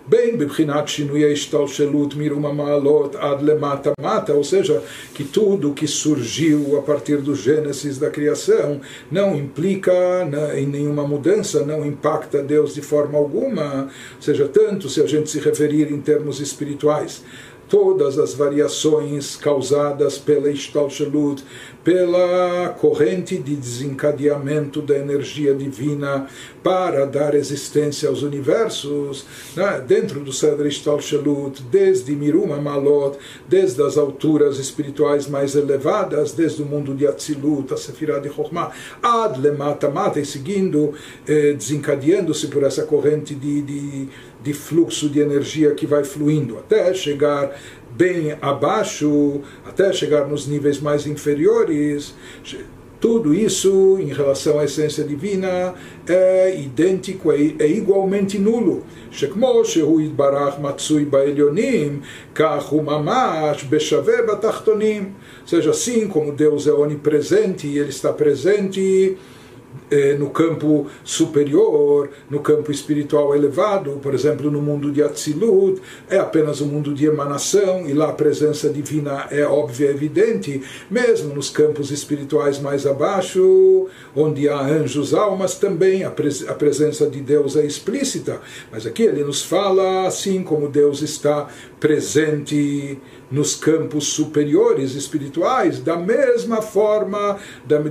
bem בבחינת שינוי ההשתלשלות מרום המעלות עד למטה mata, ou seja, que tudo que surgiu a partir do Gênesis da criação não implica em nenhuma mudança, não impacta Deus de forma alguma, ou seja, tanto se a gente se referir em termos espirituais todas as variações causadas pela Ishtalshalut, pela corrente de desencadeamento da energia divina para dar existência aos universos, né? dentro do Sedra Ishtalshalut, desde Miruma Malot, desde as alturas espirituais mais elevadas, desde o mundo de Atzilut, a Sefirah de Chokhmah, ad lemata mata, e seguindo, eh, desencadeando-se por essa corrente de, de de fluxo de energia que vai fluindo até chegar bem abaixo, até chegar nos níveis mais inferiores. Tudo isso, em relação à essência divina, é idêntico, é, é igualmente nulo. שכמו שהוא יתברך מצוי בעליונים, כך הוא ממש בשווה בתחתונים. Ou seja, assim como Deus é onipresente e Ele está presente eh, no campo superior, no campo espiritual elevado, por exemplo, no mundo de Atzilut, é apenas um mundo de emanação, e lá a presença divina é óbvia, evidente, mesmo nos campos espirituais mais abaixo, onde há anjos, almas, também a, pres a presença de Deus é explícita, mas aqui ele nos fala assim como Deus está presente nos campos superiores espirituais, da mesma forma,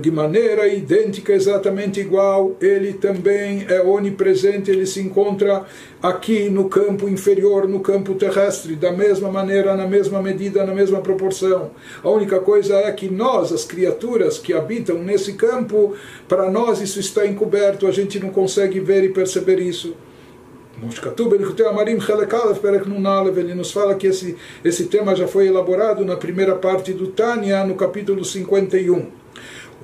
de maneira idêntica, exatamente igual, ele também é onipresente, ele se encontra aqui no campo inferior, no campo terrestre, da mesma maneira, na mesma medida, na mesma proporção. A única coisa é que nós, as criaturas que habitam nesse campo, para nós isso está encoberto, a gente não consegue ver e perceber isso. Ele nos fala que esse, esse tema já foi elaborado na primeira parte do Tânia, no capítulo 51.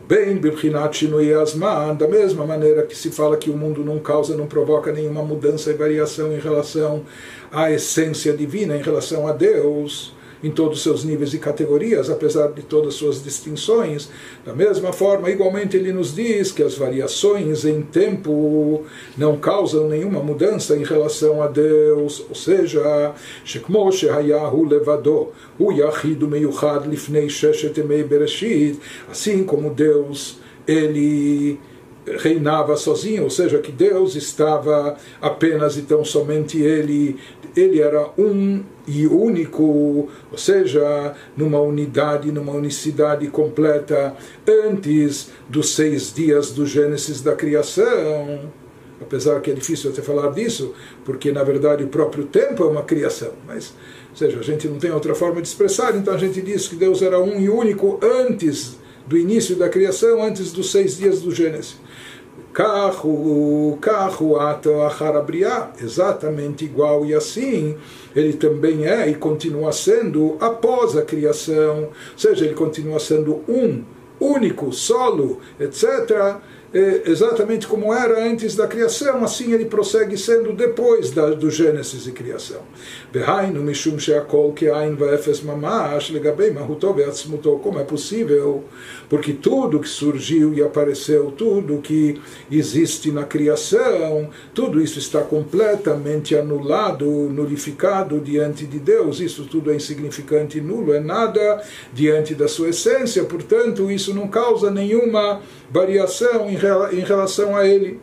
Bem, Bibhinat Shinui Asman, da mesma maneira que se fala que o mundo não causa, não provoca nenhuma mudança e variação em relação à essência divina, em relação a Deus em todos os seus níveis e categorias, apesar de todas suas distinções. Da mesma forma, igualmente ele nos diz que as variações em tempo não causam nenhuma mudança em relação a Deus, ou seja, Shekmo Shehayahu Levado, o Yahidu Lifnei Sheshet Bereshit, assim como Deus, ele reinava sozinho, ou seja, que Deus estava apenas e tão somente ele, ele era um e único, ou seja, numa unidade, numa unicidade completa antes dos seis dias do Gênesis da criação. Apesar que é difícil até falar disso, porque na verdade o próprio tempo é uma criação, mas, ou seja, a gente não tem outra forma de expressar, então a gente diz que Deus era um e único antes do início da criação, antes dos seis dias do Gênesis. Carro, carro, ato, acharabriá, exatamente igual e assim, ele também é e continua sendo após a criação, ou seja, ele continua sendo um, único, solo, etc exatamente como era antes da criação, assim ele prossegue sendo depois da, do Gênesis e criação. Como é possível? Porque tudo que surgiu e apareceu, tudo que existe na criação, tudo isso está completamente anulado, nulificado diante de Deus. Isso tudo é insignificante nulo, é nada diante da sua essência, portanto, isso não causa nenhuma variação em em relação a ele.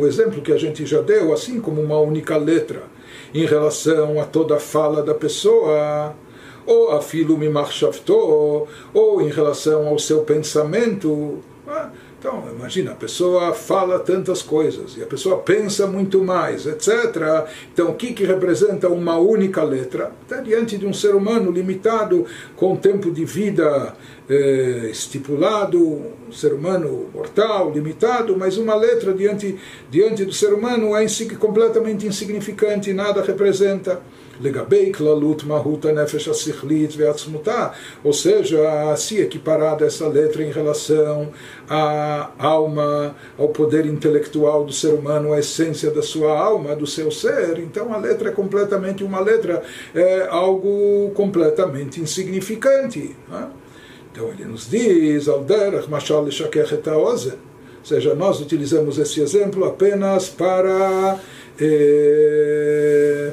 O exemplo que a gente já deu, assim como uma única letra em relação a toda a fala da pessoa, ou a filo mimachshavto, ou em relação ao seu pensamento. Então, imagina, a pessoa fala tantas coisas e a pessoa pensa muito mais, etc. Então, o que, que representa uma única letra? Está diante de um ser humano limitado, com tempo de vida eh, estipulado, um ser humano mortal, limitado, mas uma letra diante, diante do ser humano é completamente insignificante, nada representa. Legabei klalut mahuta nefesh asichlit ve'atzmuta, ou seja, se equiparada essa letra em relação à alma, ao poder intelectual do ser humano, à essência da sua alma, do seu ser, então a letra é completamente uma letra, é algo completamente insignificante. Né? Então ele nos diz, Alderach Mashal Shakech et Ou seja, nós utilizamos esse exemplo apenas para eh,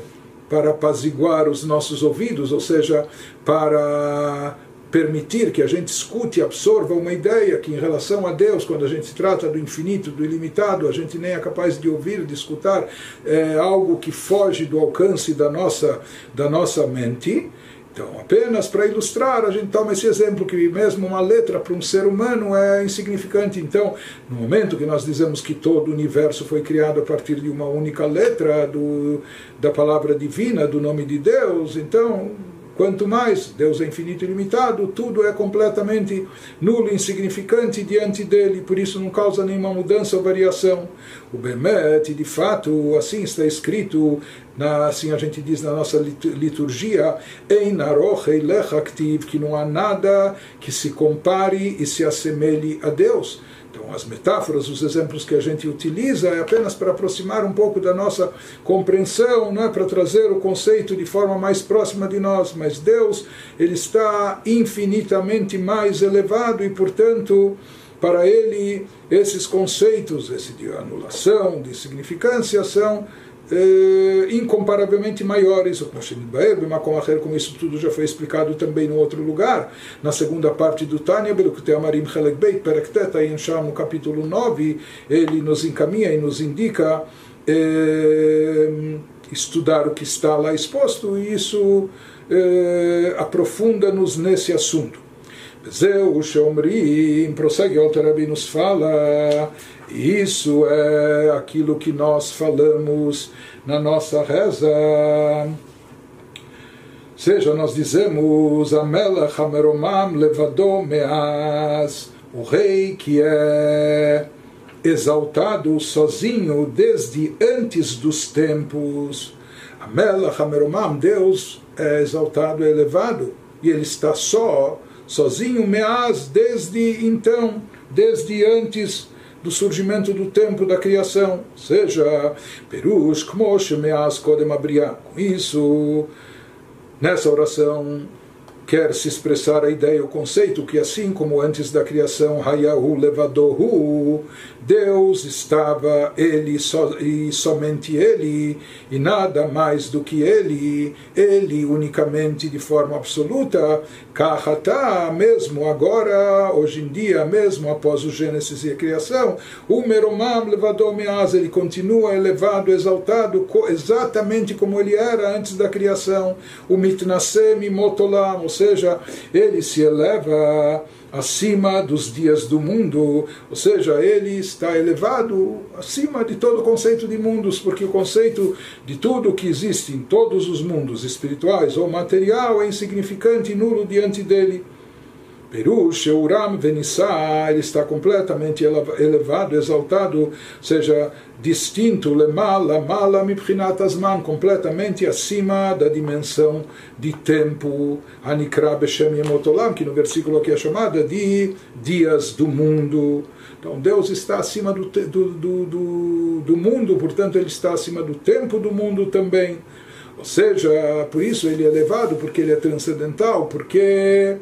para apaziguar os nossos ouvidos, ou seja, para permitir que a gente escute e absorva uma ideia que em relação a Deus, quando a gente trata do infinito, do ilimitado, a gente nem é capaz de ouvir, de escutar é, algo que foge do alcance da nossa, da nossa mente. Então, apenas para ilustrar, a gente toma esse exemplo que mesmo uma letra para um ser humano é insignificante. Então, no momento que nós dizemos que todo o universo foi criado a partir de uma única letra do, da palavra divina, do nome de Deus, então Quanto mais Deus é infinito e limitado, tudo é completamente nulo, insignificante diante dele, por isso não causa nenhuma mudança ou variação. O Bemet, de fato, assim está escrito, na, assim a gente diz na nossa liturgia, que não há nada que se compare e se assemelhe a Deus. As metáforas, os exemplos que a gente utiliza é apenas para aproximar um pouco da nossa compreensão, não é? Para trazer o conceito de forma mais próxima de nós, mas Deus, ele está infinitamente mais elevado e, portanto, para ele esses conceitos, esse de anulação, de significância são eh, incomparavelmente maiores, como isso tudo já foi explicado também no outro lugar, na segunda parte do Tânia, no capítulo 9, ele nos encaminha e nos indica eh, estudar o que está lá exposto, e isso eh, aprofunda-nos nesse assunto. Zeu Shomrim, prossegue o Rabi nos fala, isso é aquilo que nós falamos na nossa reza. Seja, nós dizemos Amelach Hameromam Levadom Meaz, o rei que é exaltado sozinho desde antes dos tempos. Amelach Hameromam, Deus é exaltado, é elevado, e ele está só sozinho, meaz, desde então, desde antes do surgimento do tempo da criação, seja Perush, Kmosh, Meaz, Kodem. Com isso, nessa oração, quer se expressar a ideia, o conceito, que assim como antes da criação, Hayahu Levadohu, Deus estava ele so, e somente ele, e nada mais do que ele, ele unicamente de forma absoluta, Kahata, mesmo agora, hoje em dia, mesmo após o Gênesis e a criação, o Meromam Levadomeaz, ele continua elevado, exaltado, exatamente como ele era antes da criação, o Mitnasem Motolam, ou seja, ele se eleva acima dos dias do mundo, ou seja, ele está elevado acima de todo o conceito de mundos, porque o conceito de tudo que existe em todos os mundos espirituais ou material é insignificante e nulo diante dele. Perush, Uram Venissá, ele está completamente elevado, exaltado, ou seja, distinto, lemala, mala, asman, completamente acima da dimensão de tempo, Anikra Beshem Yemotolam, que no versículo aqui é chamada de dias do mundo. Então Deus está acima do, do, do, do mundo, portanto ele está acima do tempo do mundo também. Ou seja, por isso ele é elevado, porque ele é transcendental, porque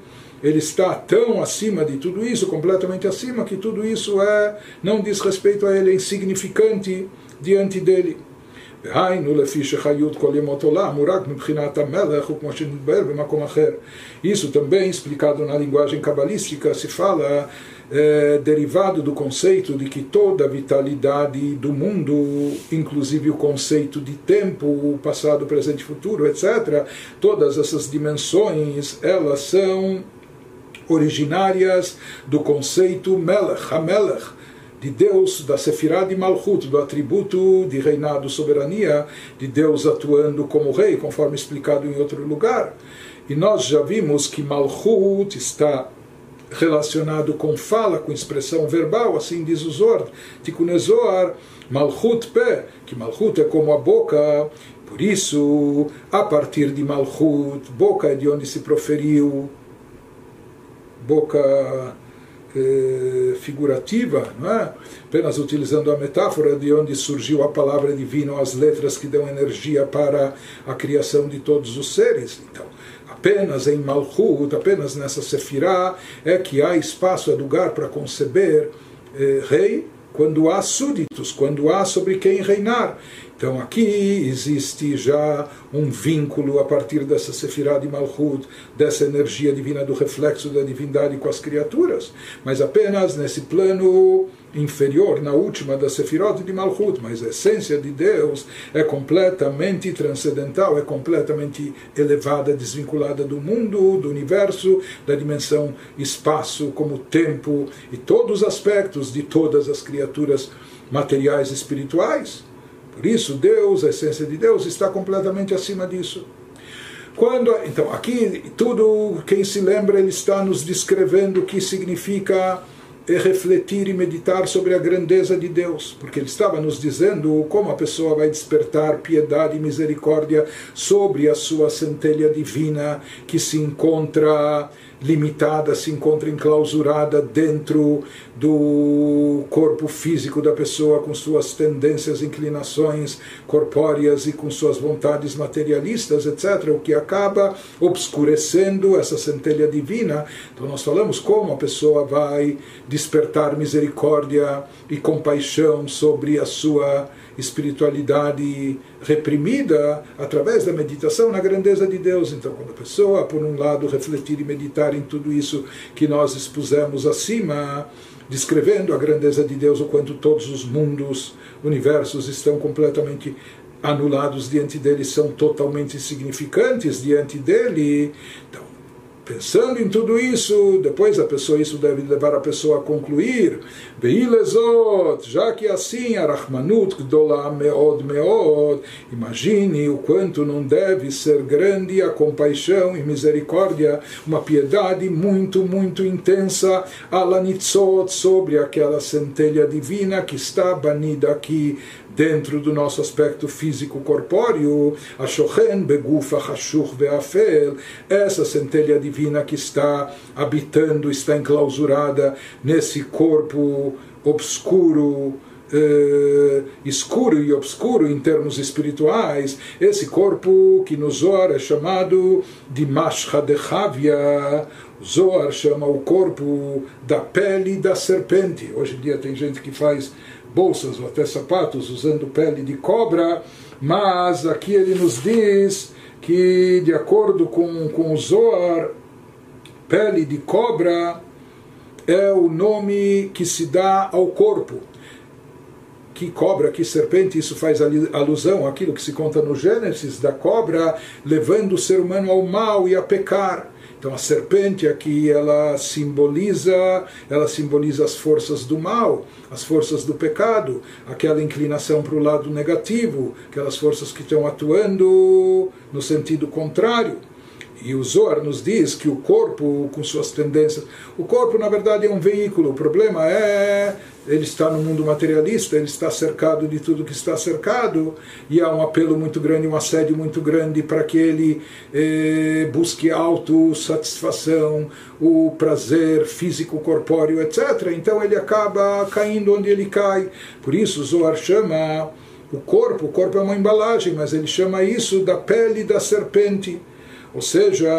ele está tão acima de tudo isso, completamente acima, que tudo isso é não diz respeito a ele, é insignificante diante dele. Isso também explicado na linguagem cabalística se fala é, derivado do conceito de que toda a vitalidade do mundo, inclusive o conceito de tempo, passado, presente futuro, etc., todas essas dimensões, elas são originárias do conceito Melech, Hamelech, de Deus, da Sefirah de Malchut, do atributo de reinado, soberania, de Deus atuando como rei, conforme explicado em outro lugar. E nós já vimos que Malchut está relacionado com fala, com expressão verbal, assim diz o Zor, Tikkun Malchut Pe, que Malchut é como a boca, Por isso, a partir de Malchut, boca é de onde se proferiu, boca eh, figurativa, não é? apenas utilizando a metáfora de onde surgiu a palavra divina, as letras que dão energia para a criação de todos os seres. Então, apenas em Malchut, apenas nessa Sefirah, é que há espaço, é lugar para conceber eh, rei, quando há súditos, quando há sobre quem reinar. Então aqui existe já um vínculo a partir dessa Sefirah de Malchut, dessa energia divina do reflexo da divindade com as criaturas, mas apenas nesse plano inferior, na última da Sefirot de Malchut, mas a essência de Deus é completamente transcendental, é completamente elevada, desvinculada do mundo, do universo, da dimensão espaço, como tempo e todos os aspectos de todas as criaturas materiais e espirituais. Por isso, Deus, a essência de Deus, está completamente acima disso. Quando, então, aqui tudo, quem se lembra, ele está nos descrevendo o que significa refletir e meditar sobre a grandeza de Deus, porque ele estava nos dizendo como a pessoa vai despertar piedade e misericórdia sobre a sua centelha divina que se encontra limitada, se encontra enclausurada dentro do corpo físico da pessoa, com suas tendências, inclinações corpóreas e com suas vontades materialistas, etc., o que acaba obscurecendo essa centelha divina. Então, nós falamos como a pessoa vai despertar misericórdia e compaixão sobre a sua espiritualidade reprimida através da meditação na grandeza de Deus. Então, quando a pessoa, por um lado, refletir e meditar em tudo isso que nós expusemos acima, descrevendo a grandeza de Deus, o quanto todos os mundos, universos estão completamente anulados diante dele, são totalmente insignificantes diante dele. Então, Pensando em tudo isso, depois a pessoa, isso deve levar a pessoa a concluir, Veilezot, já que assim, Arachmanut Gdola Meod Meod, imagine o quanto não deve ser grande a compaixão e misericórdia, uma piedade muito, muito intensa, Alanitzot, sobre aquela centelha divina que está banida aqui dentro do nosso aspecto físico corpóreo, a Shochen Begufa Hashuch Ve'afel, essa centelha divina que está habitando, está enclausurada nesse corpo obscuro, eh, escuro e obscuro em termos espirituais, esse corpo que no Zohar é chamado de Mashcha de Zohar chama o corpo da pele da serpente. Hoje em dia tem gente que faz bolsas ou até sapatos usando pele de cobra, mas aqui ele nos diz que, de acordo com, com o pele de cobra é o nome que se dá ao corpo. Que cobra, que serpente, isso faz alusão àquilo que se conta no Gênesis, da cobra levando o ser humano ao mal e a pecar. Então a serpente aqui ela simboliza, ela simboliza as forças do mal, as forças do pecado, aquela inclinação para o lado negativo, aquelas forças que estão atuando no sentido contrário. E o Zohar nos diz que o corpo, com suas tendências, o corpo na verdade é um veículo. O problema é ele está no mundo materialista, ele está cercado de tudo que está cercado, e há um apelo muito grande, um assédio muito grande para que ele eh, busque autossatisfação, o prazer físico, corpóreo, etc. Então ele acaba caindo onde ele cai. Por isso, Zohar chama o corpo, o corpo é uma embalagem, mas ele chama isso da pele da serpente. Ou seja,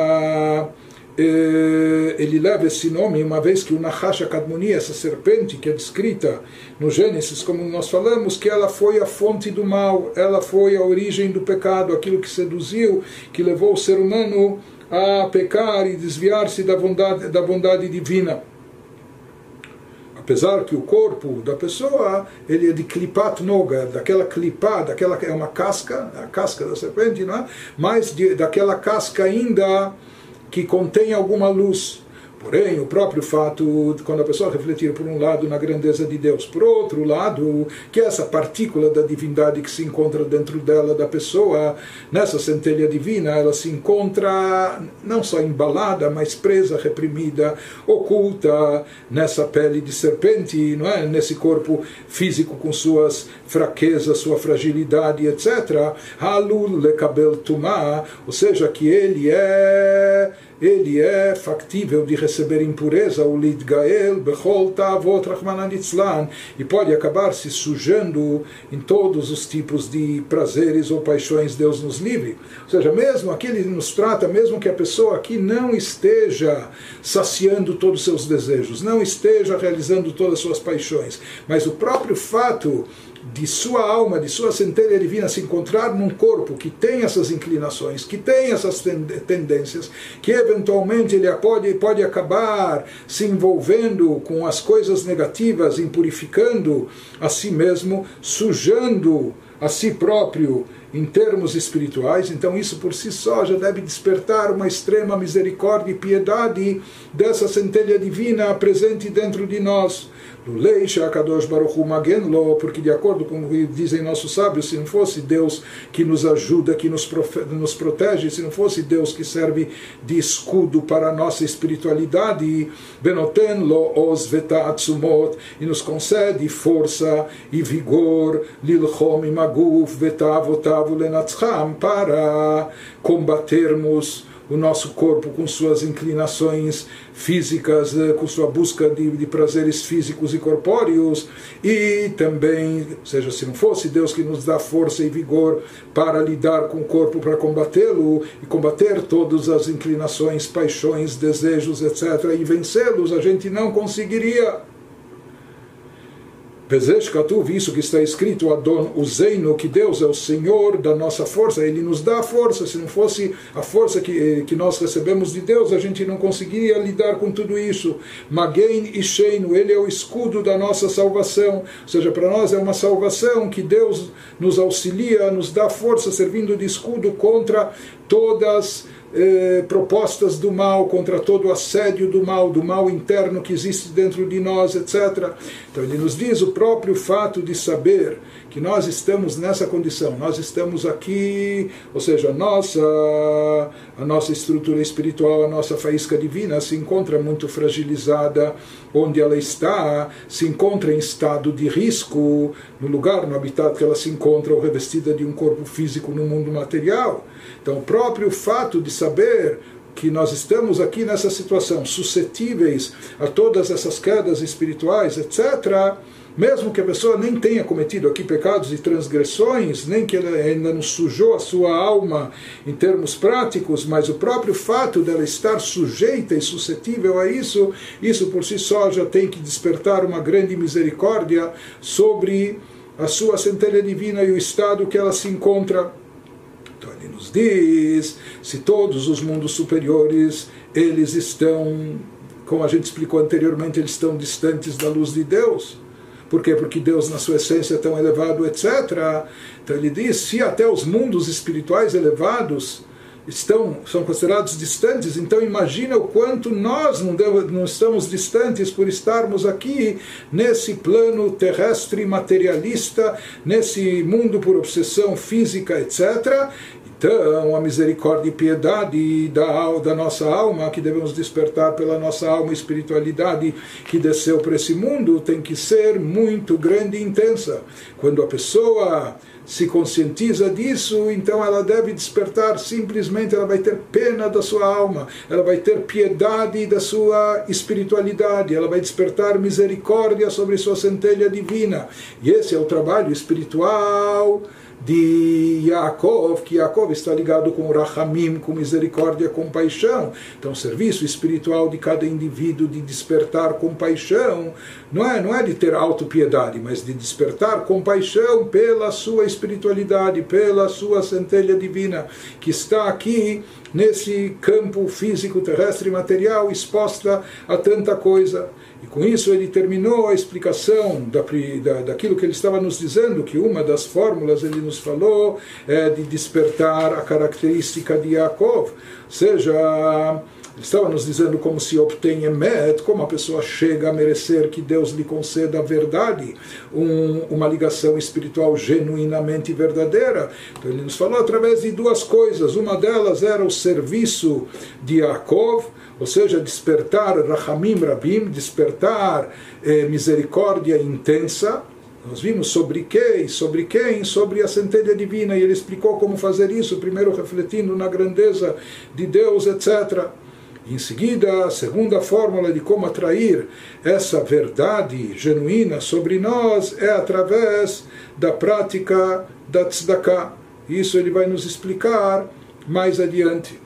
eh, ele leva esse nome uma vez que o Nahash Kadmoni, essa serpente que é descrita no Gênesis, como nós falamos, que ela foi a fonte do mal, ela foi a origem do pecado, aquilo que seduziu, que levou o ser humano a pecar e desviar-se da bondade, da bondade divina apesar que o corpo da pessoa ele é de klipat noga, daquela clipá, daquela é uma casca, a casca da serpente, não é? mas de, daquela casca ainda que contém alguma luz. Porém, o próprio fato, de quando a pessoa refletir por um lado na grandeza de Deus, por outro lado, que essa partícula da divindade que se encontra dentro dela, da pessoa, nessa centelha divina, ela se encontra não só embalada, mas presa, reprimida, oculta nessa pele de serpente, não é? nesse corpo físico com suas fraquezas, sua fragilidade, etc. Halul lekabel tumah, ou seja, que ele é ele é factível de receber impureza, o lidgael, bechol tavot rachmananitzlan, e pode acabar se sujando em todos os tipos de prazeres ou paixões, Deus nos livre. Ou seja, mesmo aqui ele nos trata, mesmo que a pessoa aqui não esteja saciando todos os seus desejos, não esteja realizando todas as suas paixões, mas o próprio fato de sua alma, de sua centelha divina se encontrar num corpo que tem essas inclinações, que tem essas tendências, que eventualmente ele pode, pode acabar se envolvendo com as coisas negativas, impurificando a si mesmo, sujando a si próprio em termos espirituais, então isso por si só já deve despertar uma extrema misericórdia e piedade dessa centelha divina presente dentro de nós. Kadosh Baruch porque de acordo com o que dizem nossos sábios, se não fosse Deus que nos ajuda, que nos, nos protege, se não fosse Deus que serve de escudo para a nossa espiritualidade, Benoten Lo Os e nos concede força e vigor, Lilchom Imaguf Vetavotavu Lenatzcham, para combatermos o nosso corpo com suas inclinações físicas, eh, com sua busca de, de, prazeres físicos e corpóreos, e também, seja, se não fosse Deus que nos dá força e vigor para lidar com o corpo, para combatê-lo e combater todas as inclinações, paixões, desejos, etc., e vencê-los, a gente não conseguiria. Bezesh Katuv, isso que está escrito, Adon Uzeino, que Deus é o Senhor da nossa força, Ele nos dá a força. Se não fosse a força que, que nós recebemos de Deus, a gente não conseguiria lidar com tudo isso. Magein e Sheino, Ele é o escudo da nossa salvação. Ou seja, para nós é uma salvação que Deus nos auxilia, nos dá força, servindo de escudo contra todas eh, propostas do mal, contra todo o assédio do mal, do mal interno que existe dentro de nós, etc. Então ele nos diz o próprio fato de saber que nós estamos nessa condição, nós estamos aqui, ou seja, a nossa, a nossa estrutura espiritual, a nossa faísca divina se encontra muito fragilizada, onde ela está, se encontra em estado de risco, no lugar, no habitat que ela se encontra, ou revestida de um corpo físico no mundo material. Então, o próprio fato de saber que nós estamos aqui nessa situação, suscetíveis a todas essas quedas espirituais, etc., mesmo que a pessoa nem tenha cometido aqui pecados e transgressões, nem que ela ainda não sujou a sua alma em termos práticos, mas o próprio fato dela estar sujeita e suscetível a isso, isso por si só já tem que despertar uma grande misericórdia sobre a sua centelha divina e o estado que ela se encontra. Nos diz, se todos os mundos superiores eles estão, como a gente explicou anteriormente, eles estão distantes da luz de Deus, por quê? Porque Deus, na sua essência, é tão elevado, etc. Então ele diz: se até os mundos espirituais elevados estão são considerados distantes, então imagina o quanto nós não, deve, não estamos distantes por estarmos aqui nesse plano terrestre materialista, nesse mundo por obsessão física, etc. Então, a misericórdia e piedade da, da nossa alma, que devemos despertar pela nossa alma espiritualidade que desceu para esse mundo, tem que ser muito grande e intensa. Quando a pessoa se conscientiza disso, então ela deve despertar simplesmente, ela vai ter pena da sua alma, ela vai ter piedade da sua espiritualidade, ela vai despertar misericórdia sobre sua centelha divina. E esse é o trabalho espiritual de Yaakov, que Yaakov está ligado com Rahamim, com misericórdia, compaixão. Então, o serviço espiritual de cada indivíduo de despertar compaixão não é, não é de ter autopiedade, mas de despertar compaixão pela sua espiritualidade, pela sua centelha divina, que está aqui nesse campo físico, terrestre e material, exposta a tanta coisa. E com isso ele terminou a explicação da, da, daquilo que ele estava nos dizendo, que uma das fórmulas ele nos falou é de despertar a característica de Yaakov, ou seja, Ele estava nos dizendo como se obtém emet, como a pessoa chega a merecer que Deus lhe conceda a verdade, um, uma ligação espiritual genuinamente verdadeira. Então ele nos falou através de duas coisas. Uma delas era o serviço de Yaakov, ou seja, despertar Rahamim Rabim, despertar eh, misericórdia intensa. Nós vimos sobre quem, sobre quem, sobre a centelha divina, e ele explicou como fazer isso, primeiro refletindo na grandeza de Deus, etc. Em seguida, a segunda fórmula de como atrair essa verdade genuína sobre nós é através da prática da tzedakah. Isso ele vai nos explicar mais adiante.